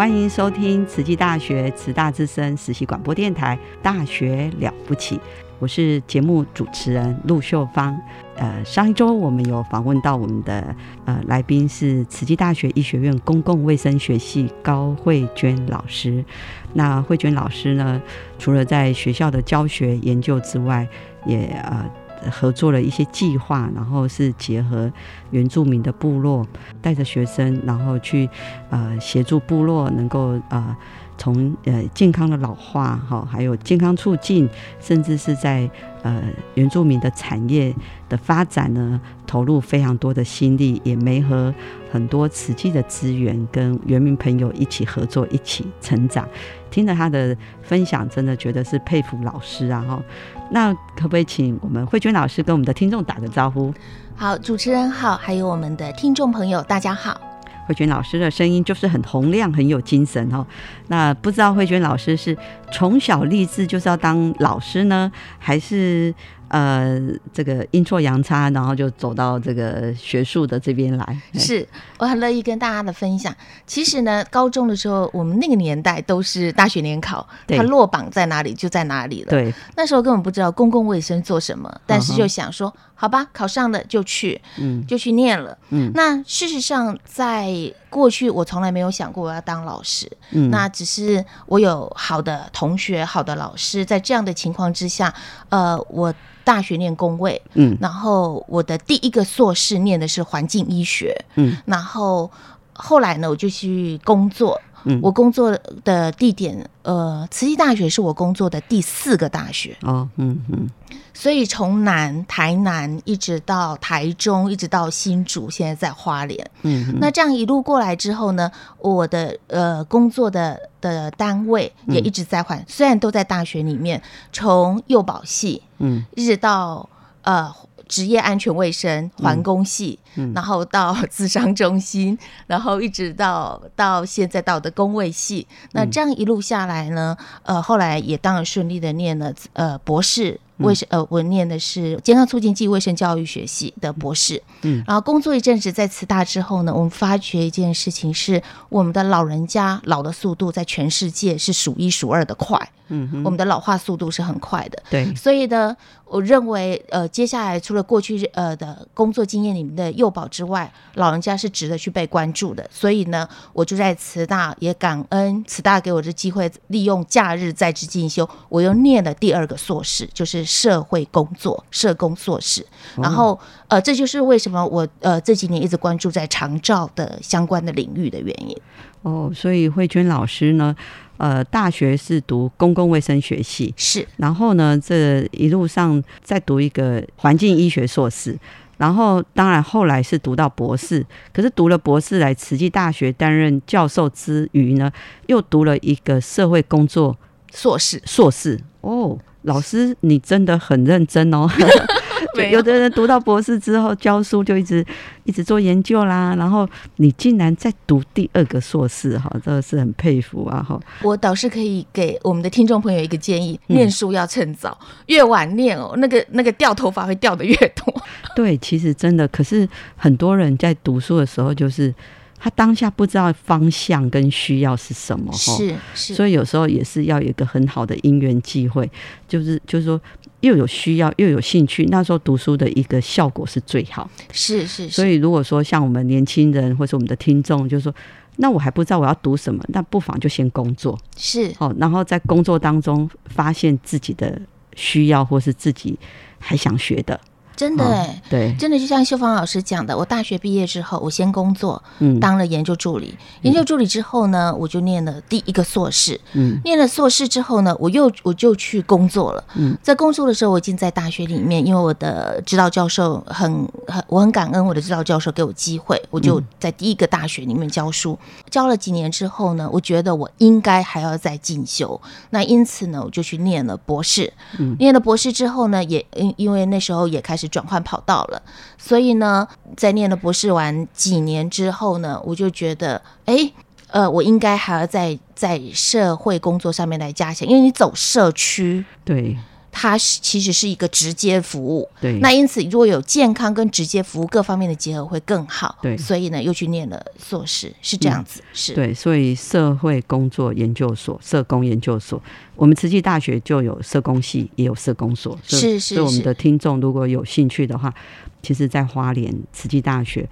欢迎收听慈济大学慈大之声实习广播电台《大学了不起》，我是节目主持人陆秀芳。呃，上一周我们有访问到我们的呃来宾是慈济大学医学院公共卫生学系高慧娟老师。那慧娟老师呢，除了在学校的教学研究之外，也呃。合作了一些计划，然后是结合原住民的部落，带着学生，然后去呃协助部落能够呃从呃健康的老化哈，还有健康促进，甚至是在呃原住民的产业的发展呢，投入非常多的心力，也没和很多实际的资源，跟原民朋友一起合作，一起成长。听了他的分享，真的觉得是佩服老师啊！哈，那可不可以请我们慧娟老师跟我们的听众打个招呼？好，主持人好，还有我们的听众朋友，大家好。慧娟老师的声音就是很洪亮，很有精神哦。那不知道慧娟老师是从小立志就是要当老师呢，还是？呃，这个阴错阳差，然后就走到这个学术的这边来。是我很乐意跟大家的分享。其实呢，高中的时候，我们那个年代都是大学联考，它落榜在哪里就在哪里了。对，那时候根本不知道公共卫生做什么，但是就想说，好吧，考上了就去，嗯，就去念了。嗯，那事实上，在过去我从来没有想过我要当老师。嗯，那只是我有好的同学、好的老师，在这样的情况之下，呃，我。大学念工位，嗯，然后我的第一个硕士念的是环境医学，嗯，然后后来呢，我就去工作，嗯，我工作的地点，呃，慈济大学是我工作的第四个大学，哦，嗯嗯。所以从南台南一直到台中，一直到新竹，现在在花莲。嗯，那这样一路过来之后呢，我的呃工作的的单位也一直在换，虽然都在大学里面，从幼保系，嗯，一直到呃职业安全卫生环工系，然后到智商中心，然后一直到到现在到的工卫系。那这样一路下来呢，呃，后来也当然顺利的念了呃博士。卫生呃，我念的是健康促进暨卫生教育学系的博士，嗯，然后工作一阵子在慈大之后呢，我们发觉一件事情是，我们的老人家老的速度在全世界是数一数二的快，嗯，我们的老化速度是很快的，对，所以呢，我认为呃，接下来除了过去呃的工作经验里面的幼保之外，老人家是值得去被关注的，所以呢，我就在慈大也感恩慈大给我的机会，利用假日在职进修，我又念了第二个硕士，就是。社会工作社工硕士，然后呃，这就是为什么我呃这几年一直关注在长照的相关的领域的原因。哦，所以慧娟老师呢，呃，大学是读公共卫生学系，是，然后呢，这一路上再读一个环境医学硕士，然后当然后来是读到博士，可是读了博士来慈济大学担任教授之余呢，又读了一个社会工作硕士，硕士哦。老师，你真的很认真哦。有的人读到博士之后教书就一直一直做研究啦，然后你竟然在读第二个硕士，哈，真的是很佩服啊！哈，我倒是可以给我们的听众朋友一个建议：念书要趁早，越晚念哦，那个那个掉头发会掉的越多。对，其实真的，可是很多人在读书的时候就是。他当下不知道方向跟需要是什么，是是，所以有时候也是要有一个很好的因缘机会，就是就是说又有需要又有兴趣，那时候读书的一个效果是最好。是是，所以如果说像我们年轻人或是我们的听众，就是说，那我还不知道我要读什么，那不妨就先工作，是哦，然后在工作当中发现自己的需要或是自己还想学的。真的哎，对，真的就像秀芳老师讲的，我大学毕业之后，我先工作，嗯，当了研究助理。研究助理之后呢，我就念了第一个硕士，嗯，念了硕士之后呢，我又我就去工作了。嗯，在工作的时候，我已经在大学里面，因为我的指导教授很很，我很感恩我的指导教授给我机会，我就在第一个大学里面教书。教了几年之后呢，我觉得我应该还要再进修，那因此呢，我就去念了博士。嗯，念了博士之后呢，也因因为那时候也开始。转换跑道了，所以呢，在念了博士完几年之后呢，我就觉得，哎，呃，我应该还要在在社会工作上面来加强，因为你走社区，对。它是其实是一个直接服务，对。那因此，如果有健康跟直接服务各方面的结合，会更好。对。所以呢，又去念了硕士，是这样子。是。对，所以社会工作研究所、社工研究所，我们慈济大学就有社工系，也有社工所。是是是。我们的听众如果有兴趣的话，其实，在花莲慈济大学。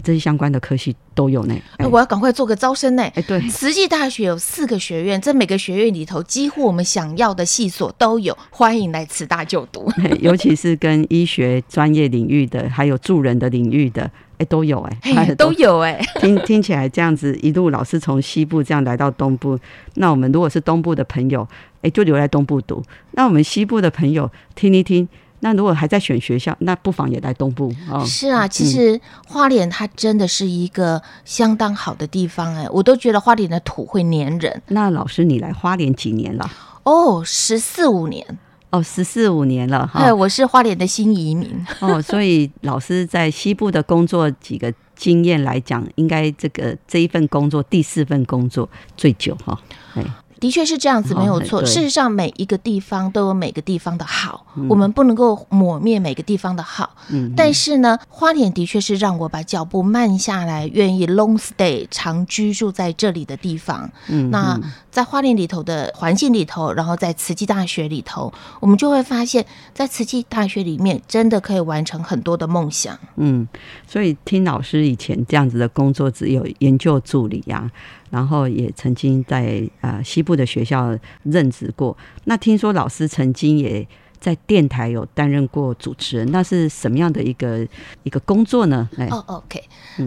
这些相关的科系都有呢。哎我要赶快做个招生呢。哎，对，慈济大学有四个学院，在每个学院里头，几乎我们想要的系所都有，欢迎来慈大就读。尤其是跟医学专业领域的，还有助人的领域的，哎，都有哎，都有哎。听听起来这样子，一路老师从西部这样来到东部，那我们如果是东部的朋友，哎，就留在东部读；那我们西部的朋友听一听。那如果还在选学校，那不妨也来东部啊。是啊，其实花莲它真的是一个相当好的地方哎，我都觉得花莲的土会粘人。那老师，你来花莲几年了？哦，十四五年。哦，十四五年了哈。对，我是花莲的新移民。哦，所以老师在西部的工作几个经验来讲，应该这个这一份工作第四份工作最久哈。哎。的确是这样子，没有错。事实上，每一个地方都有每个地方的好，我们不能够抹灭每个地方的好。嗯，但是呢，花莲的确是让我把脚步慢下来，愿意 long stay 长居住在这里的地方。嗯，那在花莲里头的环境里头，然后在慈济大学里头，我们就会发现，在慈济大学里面，真的可以完成很多的梦想。嗯，所以听老师以前这样子的工作，只有研究助理呀。然后也曾经在啊西部的学校任职过。那听说老师曾经也在电台有担任过主持人，那是什么样的一个一个工作呢？哦，OK。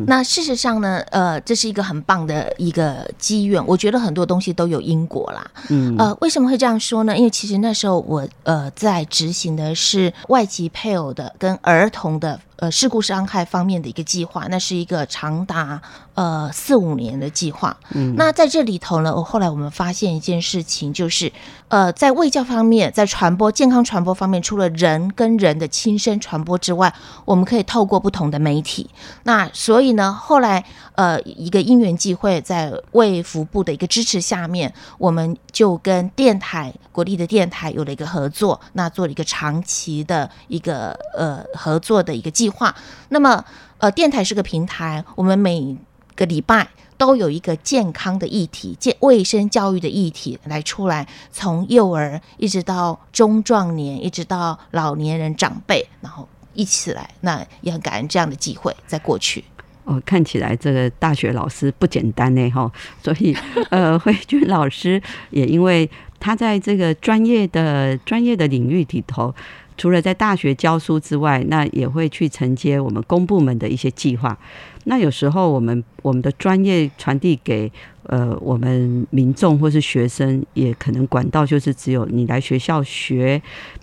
那事实上呢，呃，这是一个很棒的一个机缘。我觉得很多东西都有因果啦。嗯。呃，为什么会这样说呢？因为其实那时候我呃在执行的是外籍配偶的跟儿童的。呃，事故伤害方面的一个计划，那是一个长达呃四五年的计划。嗯，那在这里头呢，我后来我们发现一件事情，就是呃，在卫教方面，在传播健康传播方面，除了人跟人的亲身传播之外，我们可以透过不同的媒体。那所以呢，后来呃一个因缘际会，在卫福部的一个支持下面，我们就跟电台国立的电台有了一个合作，那做了一个长期的一个呃合作的一个计。划，那么呃，电台是个平台，我们每个礼拜都有一个健康的议题、健卫生教育的议题来出来，从幼儿一直到中壮年，一直到老年人长辈，然后一起来，那也很感恩这样的机会，在过去哦，看起来这个大学老师不简单呢，哈，所以呃，慧君老师也因为他在这个专业的专业的领域里头。除了在大学教书之外，那也会去承接我们公部门的一些计划。那有时候我们我们的专业传递给呃我们民众或是学生，也可能管道就是只有你来学校学，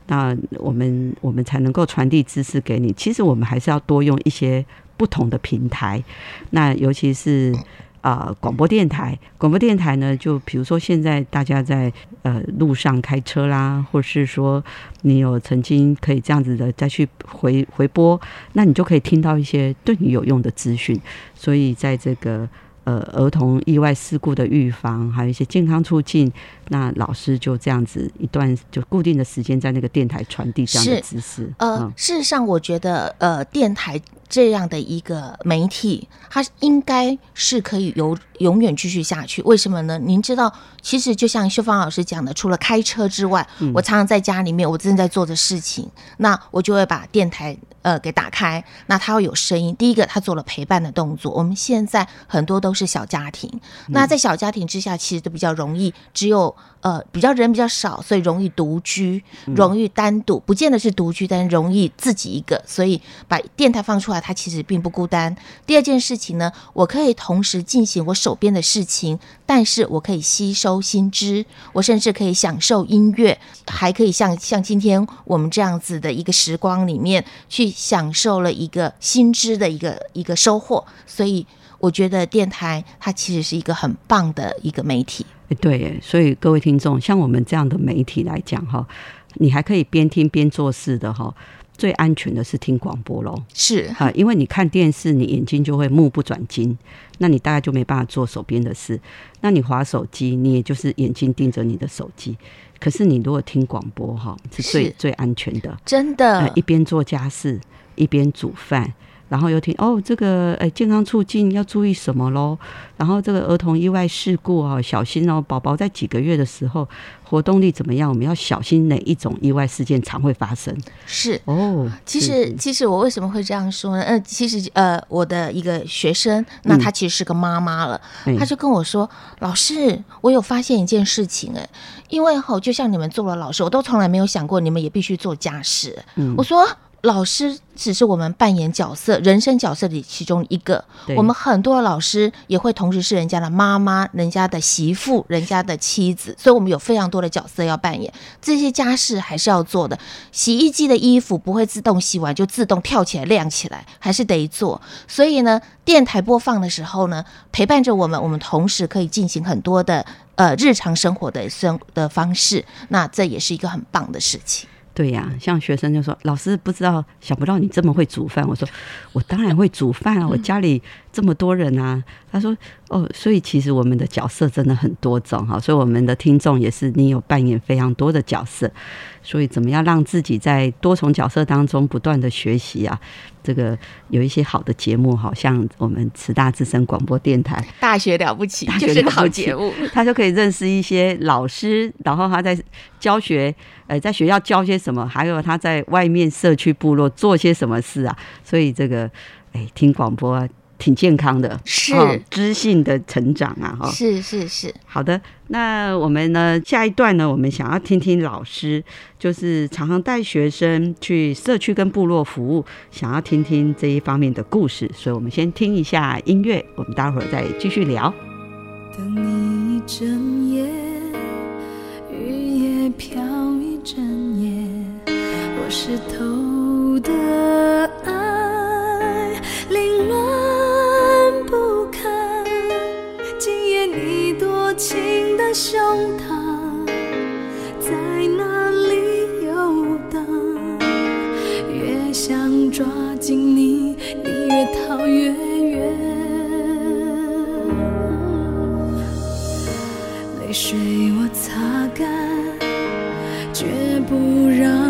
那我们我们才能够传递知识给你。其实我们还是要多用一些不同的平台，那尤其是。啊，广播电台，广播电台呢，就比如说现在大家在呃路上开车啦，或是说你有曾经可以这样子的再去回回播，那你就可以听到一些对你有用的资讯。所以在这个。呃，儿童意外事故的预防，还有一些健康促进，那老师就这样子一段就固定的时间在那个电台传递这样的知识。呃，事实上，我觉得呃，电台这样的一个媒体，它应该是可以有永远继续下去。为什么呢？您知道，其实就像秀芳老师讲的，除了开车之外，我常常在家里面，我正在做的事情，那我就会把电台。呃，给打开，那它会有声音。第一个，它做了陪伴的动作。我们现在很多都是小家庭，那在小家庭之下，其实都比较容易，只有呃比较人比较少，所以容易独居，容易单独，不见得是独居，但容易自己一个。所以把电台放出来，它其实并不孤单。第二件事情呢，我可以同时进行我手边的事情，但是我可以吸收新知，我甚至可以享受音乐，还可以像像今天我们这样子的一个时光里面去。享受了一个新知的一个一个收获，所以我觉得电台它其实是一个很棒的一个媒体。对，所以各位听众，像我们这样的媒体来讲哈，你还可以边听边做事的哈。最安全的是听广播喽，是啊，因为你看电视，你眼睛就会目不转睛，那你大概就没办法做手边的事。那你划手机，你也就是眼睛盯着你的手机。可是你如果听广播哈，是最最安全的，真的。一边做家事，一边煮饭。然后又听哦，这个诶，健康促进要注意什么喽？然后这个儿童意外事故哦，小心哦，宝宝在几个月的时候活动力怎么样？我们要小心哪一种意外事件常会发生？是哦，其实其实我为什么会这样说呢？呃，其实呃，我的一个学生，那他其实是个妈妈了，他就跟我说：“老师，我有发现一件事情哎，因为哈，就像你们做了老师，我都从来没有想过你们也必须做家事。”我说。老师只是我们扮演角色、人生角色里其中一个。我们很多的老师也会同时是人家的妈妈、人家的媳妇、人家的妻子，所以我们有非常多的角色要扮演。这些家事还是要做的。洗衣机的衣服不会自动洗完就自动跳起来晾起来，还是得做。所以呢，电台播放的时候呢，陪伴着我们，我们同时可以进行很多的呃日常生活的生的方式。那这也是一个很棒的事情。对呀，像学生就说：“老师不知道，想不到你这么会煮饭。”我说：“我当然会煮饭啊，我家里这么多人啊。”他说：“哦，所以其实我们的角色真的很多种哈，所以我们的听众也是你有扮演非常多的角色。”所以，怎么样让自己在多重角色当中不断的学习啊？这个有一些好的节目，好像我们慈大之声广播电台，大学了不起，就是个好节目，他就可以认识一些老师，然后他在教学，呃，在学校教些什么，还有他在外面社区部落做些什么事啊？所以这个，哎，听广播。挺健康的，是知性的成长啊！哈，是是是，好的。那我们呢，下一段呢，我们想要听听老师，就是常常带学生去社区跟部落服务，想要听听这一方面的故事。所以我们先听一下音乐，我们待会儿再继续聊。等你一整夜，雨也飘一整夜，我湿透的爱情的胸膛在哪里游荡？越想抓紧你，你越逃越远。泪水我擦干，绝不让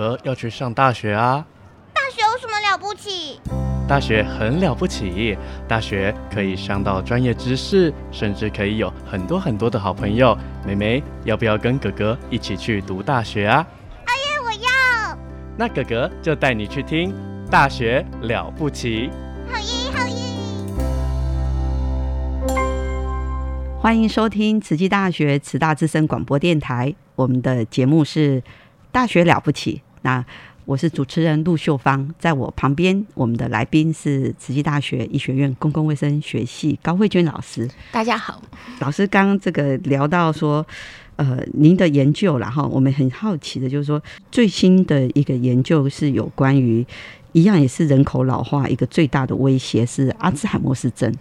哥哥要去上大学啊！大学有什么了不起？大学很了不起，大学可以上到专业知识，甚至可以有很多很多的好朋友。妹妹，要不要跟哥哥一起去读大学啊？哎呀，我要！那哥哥就带你去听《大学了不起》。好耶，好耶！欢迎收听慈济大学慈大之声广播电台，我们的节目是《大学了不起》。那我是主持人陆秀芳，在我旁边，我们的来宾是慈济大学医学院公共卫生学系高慧娟老师。大家好，老师刚这个聊到说，呃，您的研究，然后我们很好奇的就是说，最新的一个研究是有关于。一样也是人口老化一个最大的威胁是阿兹海默氏症，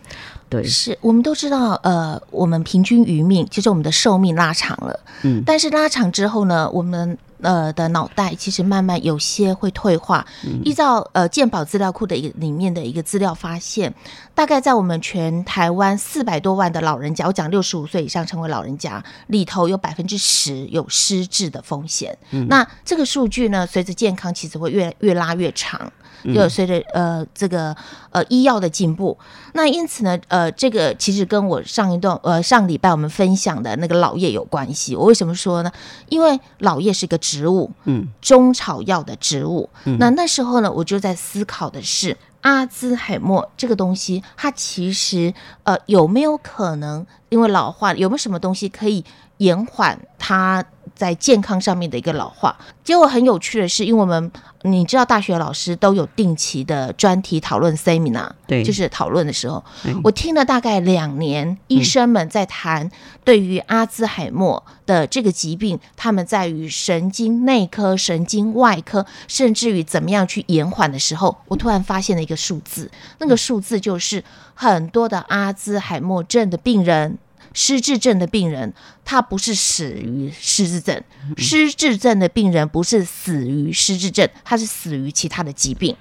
对，是我们都知道，呃，我们平均余命，其实我们的寿命拉长了，嗯，但是拉长之后呢，我们呃的脑袋其实慢慢有些会退化。依照呃健保资料库的一个里面的一个资料发现，大概在我们全台湾四百多万的老人家，我讲六十五岁以上成为老人家里头，有百分之十有失智的风险。那这个数据呢，随着健康其实会越越拉越长。就随着呃这个呃医药的进步，那因此呢呃这个其实跟我上一段呃上礼拜我们分享的那个老叶有关系。我为什么说呢？因为老叶是个植物，嗯，中草药的植物。那那时候呢，我就在思考的是阿兹海默这个东西，它其实呃有没有可能因为老化，有没有什么东西可以延缓它？在健康上面的一个老化，结果很有趣的是，因为我们你知道，大学老师都有定期的专题讨论 seminar，对，就是讨论的时候，我听了大概两年，医生们在谈对于阿兹海默的这个疾病，他们在于神经内科、神经外科，甚至于怎么样去延缓的时候，我突然发现了一个数字，那个数字就是很多的阿兹海默症的病人。失智症的病人，他不是死于失智症；失智症的病人不是死于失智症，他是死于其他的疾病。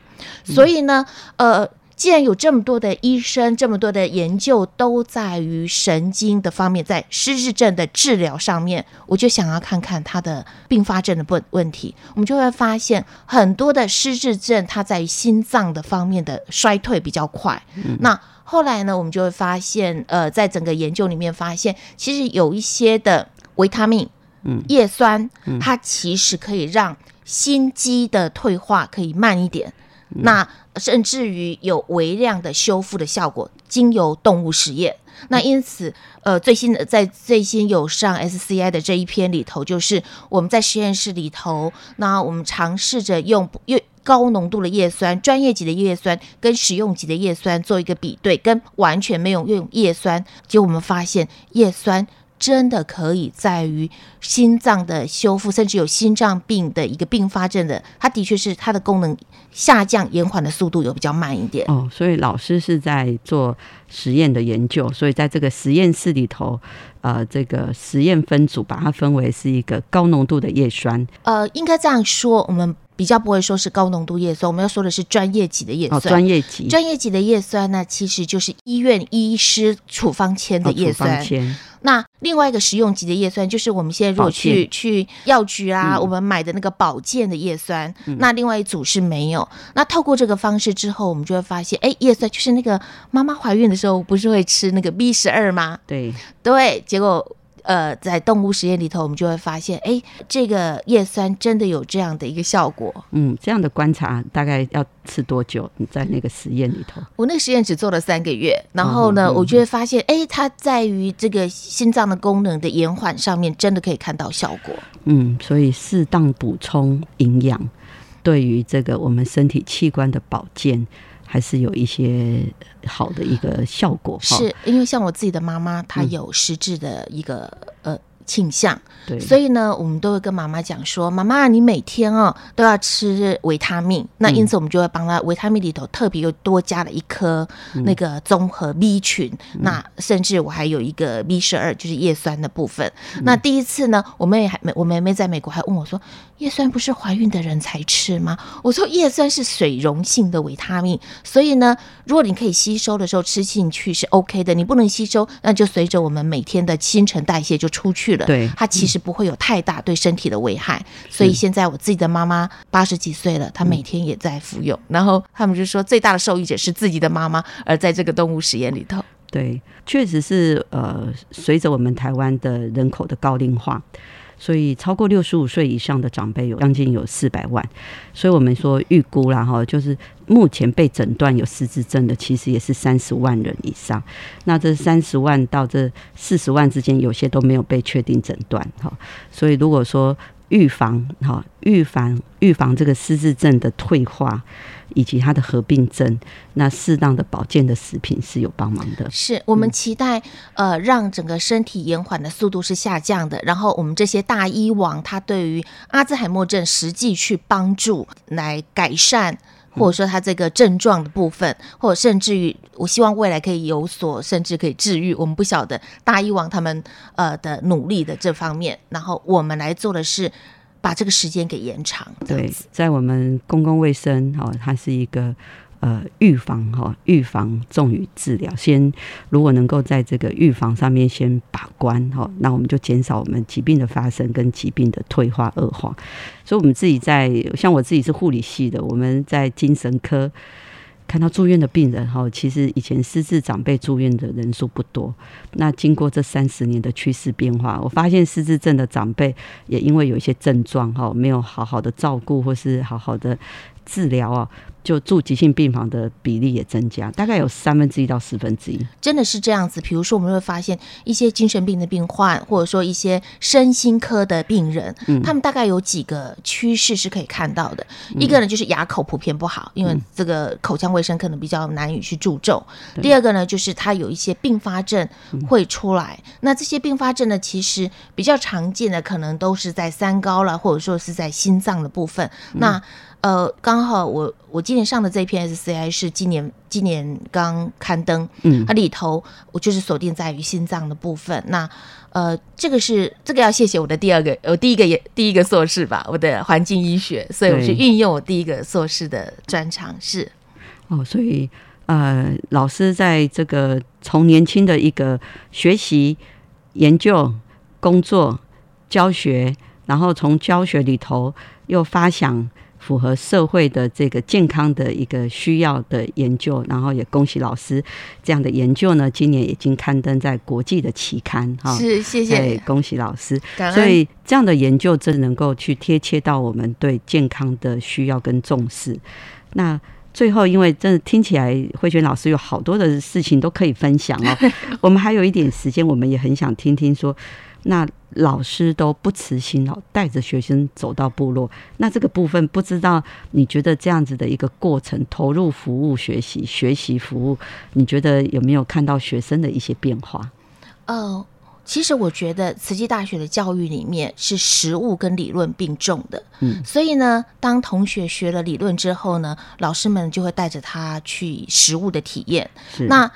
所以呢，呃，既然有这么多的医生，这么多的研究都在于神经的方面，在失智症的治疗上面，我就想要看看他的并发症的问问题。我们就会发现，很多的失智症，它在于心脏的方面的衰退比较快。那后来呢，我们就会发现，呃，在整个研究里面发现，其实有一些的维他命、嗯，叶酸，它其实可以让心肌的退化可以慢一点，那甚至于有微量的修复的效果。经由动物实验，那因此，呃，最新的在最新有上 SCI 的这一篇里头，就是我们在实验室里头，那我们尝试着用用。高浓度的叶酸，专业级的叶酸跟食用级的叶酸做一个比对，跟完全没有用叶酸，结果我们发现叶酸真的可以在于心脏的修复，甚至有心脏病的一个并发症的，它的确是它的功能下降延缓的速度有比较慢一点。哦，所以老师是在做实验的研究，所以在这个实验室里头，呃，这个实验分组把它分为是一个高浓度的叶酸。呃，应该这样说，我们。比较不会说是高浓度叶酸，我们要说的是专业级的叶酸。专业级，专业级的叶酸呢，其实就是医院医师处方签的叶酸。那另外一个食用级的叶酸，就是我们现在如果去去药局啊，我们买的那个保健的叶酸。那另外一组是没有。那透过这个方式之后，我们就会发现，哎，叶酸就是那个妈妈怀孕的时候不是会吃那个 B 十二吗？对对，结果。呃，在动物实验里头，我们就会发现，哎，这个叶酸真的有这样的一个效果。嗯，这样的观察大概要吃多久？你在那个实验里头？我那个实验只做了三个月，然后呢，我就会发现，哎，它在于这个心脏的功能的延缓上面，真的可以看到效果。嗯，所以适当补充营养，对于这个我们身体器官的保健。还是有一些好的一个效果，是因为像我自己的妈妈，她有失智的一个呃。倾向，对，所以呢，我们都会跟妈妈讲说，妈妈，你每天哦都要吃维他命。那因此，我们就会帮她维他命里头特别又多加了一颗那个综合 B 群。那甚至我还有一个 B 十二，就是叶酸的部分。那第一次呢，我妹还我妹妹在美国还问我说，叶酸不是怀孕的人才吃吗？我说叶酸是水溶性的维他命，所以呢，如果你可以吸收的时候吃进去是 OK 的，你不能吸收，那就随着我们每天的新陈代谢就出去。了，对，它其实不会有太大对身体的危害。所以现在我自己的妈妈八十几岁了，她每天也在服用。然后他们就说，最大的受益者是自己的妈妈，而在这个动物实验里头，对，确实是呃，随着我们台湾的人口的高龄化。所以超过六十五岁以上的长辈有将近有四百万，所以我们说预估啦哈，就是目前被诊断有失智症的，其实也是三十万人以上。那这三十万到这四十万之间，有些都没有被确定诊断哈。所以如果说预防哈，预防预防这个失智症的退化。以及它的合并症，那适当的保健的食品是有帮忙的。是我们期待呃，让整个身体延缓的速度是下降的。然后我们这些大医王，他对于阿兹海默症实际去帮助来改善，或者说他这个症状的部分，或者甚至于我希望未来可以有所，甚至可以治愈。我们不晓得大医王他们呃的努力的这方面，然后我们来做的是。把这个时间给延长。对，在我们公共卫生哈，它是一个呃预防哈，预防重于治疗。先如果能够在这个预防上面先把关哈，那我们就减少我们疾病的发生跟疾病的退化恶化。所以，我们自己在像我自己是护理系的，我们在精神科。看到住院的病人哈，其实以前私自长辈住院的人数不多。那经过这三十年的趋势变化，我发现失智症的长辈也因为有一些症状哈，没有好好的照顾或是好好的治疗啊。就住急性病房的比例也增加，大概有三分之一到四分之一，真的是这样子。比如说，我们会发现一些精神病的病患，或者说一些身心科的病人，他们大概有几个趋势是可以看到的。一个呢，就是牙口普遍不好，因为这个口腔卫生可能比较难以去注重。第二个呢，就是他有一些并发症会出来。那这些并发症呢，其实比较常见的可能都是在三高了，或者说是在心脏的部分。那呃，刚好我我今年上的这篇 SCI 是今年今年刚刊登，嗯，它里头我就是锁定在于心脏的部分。那呃，这个是这个要谢谢我的第二个，我第一个也第一个硕士吧，我的环境医学，所以我是运用我第一个硕士的专长是。哦，所以呃，老师在这个从年轻的一个学习、研究、工作、教学，然后从教学里头又发想。符合社会的这个健康的一个需要的研究，然后也恭喜老师这样的研究呢，今年已经刊登在国际的期刊哈。是，谢谢，恭喜老师。所以这样的研究真能够去贴切到我们对健康的需要跟重视。那最后，因为真的听起来慧娟老师有好多的事情都可以分享哦，我们还有一点时间，我们也很想听听说。那老师都不辞辛劳带着学生走到部落，那这个部分不知道你觉得这样子的一个过程，投入服务学习、学习服务，你觉得有没有看到学生的一些变化？呃，其实我觉得慈济大学的教育里面是实物跟理论并重的，嗯，所以呢，当同学学了理论之后呢，老师们就会带着他去实物的体验。那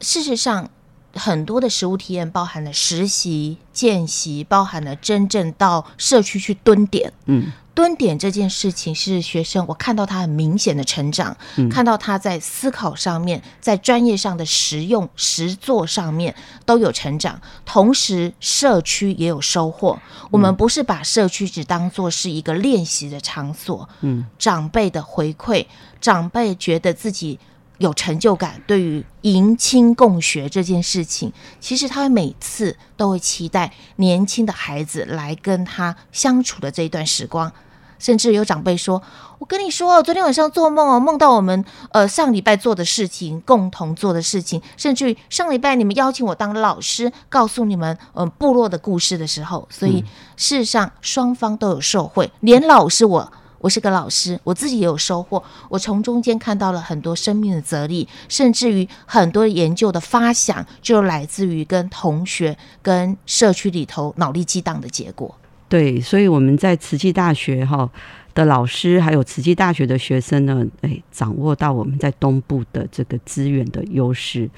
事实上。很多的实物体验包含了实习、见习，包含了真正到社区去蹲点。嗯，蹲点这件事情是学生，我看到他很明显的成长，看到他在思考上面，在专业上的实用实作上面都有成长，同时社区也有收获。我们不是把社区只当做是一个练习的场所。嗯，长辈的回馈，长辈觉得自己。有成就感，对于迎亲共学这件事情，其实他会每次都会期待年轻的孩子来跟他相处的这一段时光。甚至有长辈说：“我跟你说，昨天晚上做梦哦，梦到我们呃上礼拜做的事情，共同做的事情，甚至于上礼拜你们邀请我当老师，告诉你们嗯部落的故事的时候，所以事实上双方都有受惠，连老师我。”我是个老师，我自己也有收获。我从中间看到了很多生命的哲理，甚至于很多研究的发想，就来自于跟同学、跟社区里头脑力激荡的结果。对，所以我们在慈济大学哈的老师，还有慈济大学的学生呢，哎，掌握到我们在东部的这个资源的优势，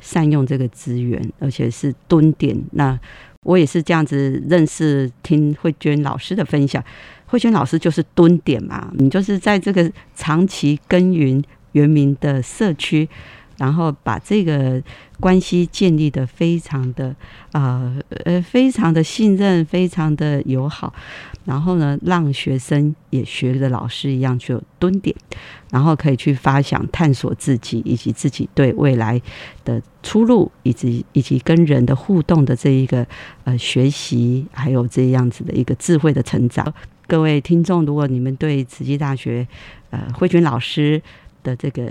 善用这个资源，而且是蹲点。那我也是这样子认识，听慧娟老师的分享。慧娟老师就是蹲点嘛，你就是在这个长期耕耘原民的社区，然后把这个关系建立的非常的呃呃非常的信任，非常的友好。然后呢，让学生也学着老师一样去蹲点，然后可以去发想、探索自己，以及自己对未来的出路，以及以及跟人的互动的这一个呃学习，还有这样子的一个智慧的成长。各位听众，如果你们对慈济大学呃慧君老师的这个。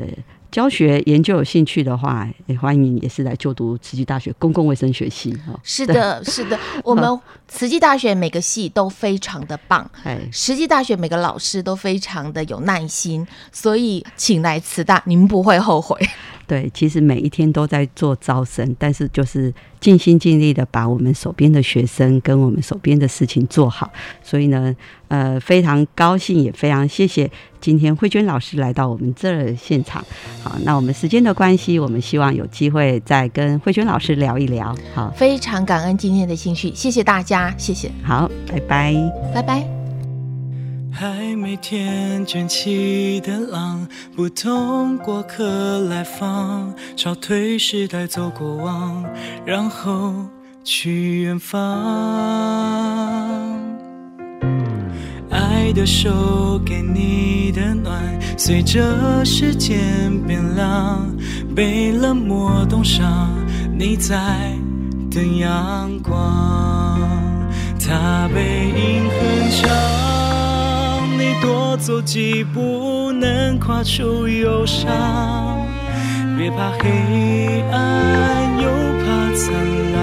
教学研究有兴趣的话，也欢迎也是来就读慈济大学公共卫生学系哈。是的，是的，我们慈济大学每个系都非常的棒，慈济大学每个老师都非常的有耐心，所以请来慈大，您不会后悔。对，其实每一天都在做招生，但是就是尽心尽力的把我们手边的学生跟我们手边的事情做好。所以呢，呃，非常高兴，也非常谢谢今天慧娟老师来到我们这儿现场。好，那我们时间的关系，我们希望有机会再跟慧娟老师聊一聊。好，非常感恩今天的兴趣，谢谢大家，谢谢。好，拜拜，拜拜。还没天卷起的浪，不同过客来访，潮退时代走过往，然后去远方。爱的手给你的暖，随着时间变凉，被冷漠冻伤，你在等阳光，它背影很长。你多走几步，能跨出忧伤。别怕黑暗，又怕灿烂。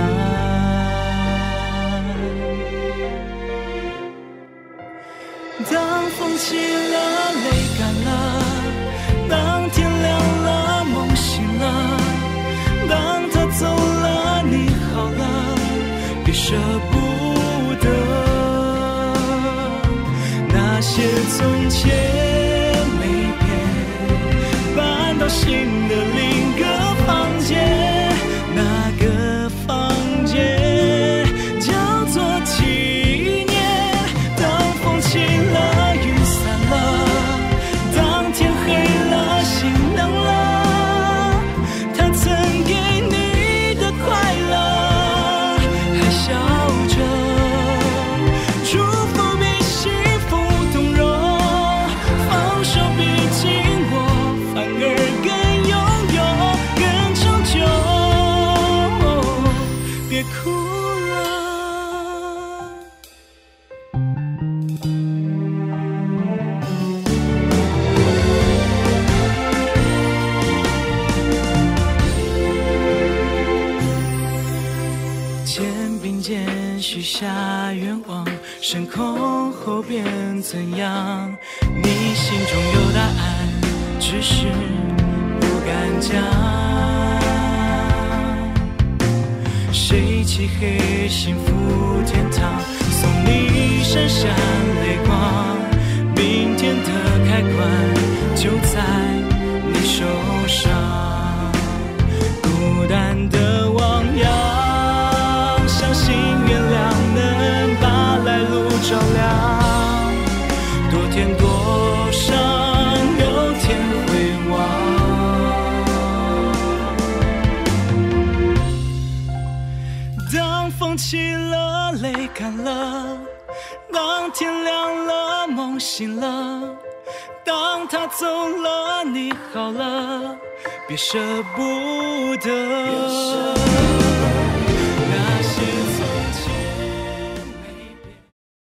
当风起了，泪干了；当天亮了，梦醒了；当他走了，你好了，别舍不些从前没变，搬到新的里只是不敢讲。谁漆黑幸福天堂，送你闪闪泪光。明天的开关就在你手上，孤单的天亮了，梦醒了；当他走了，你好了，别舍不得。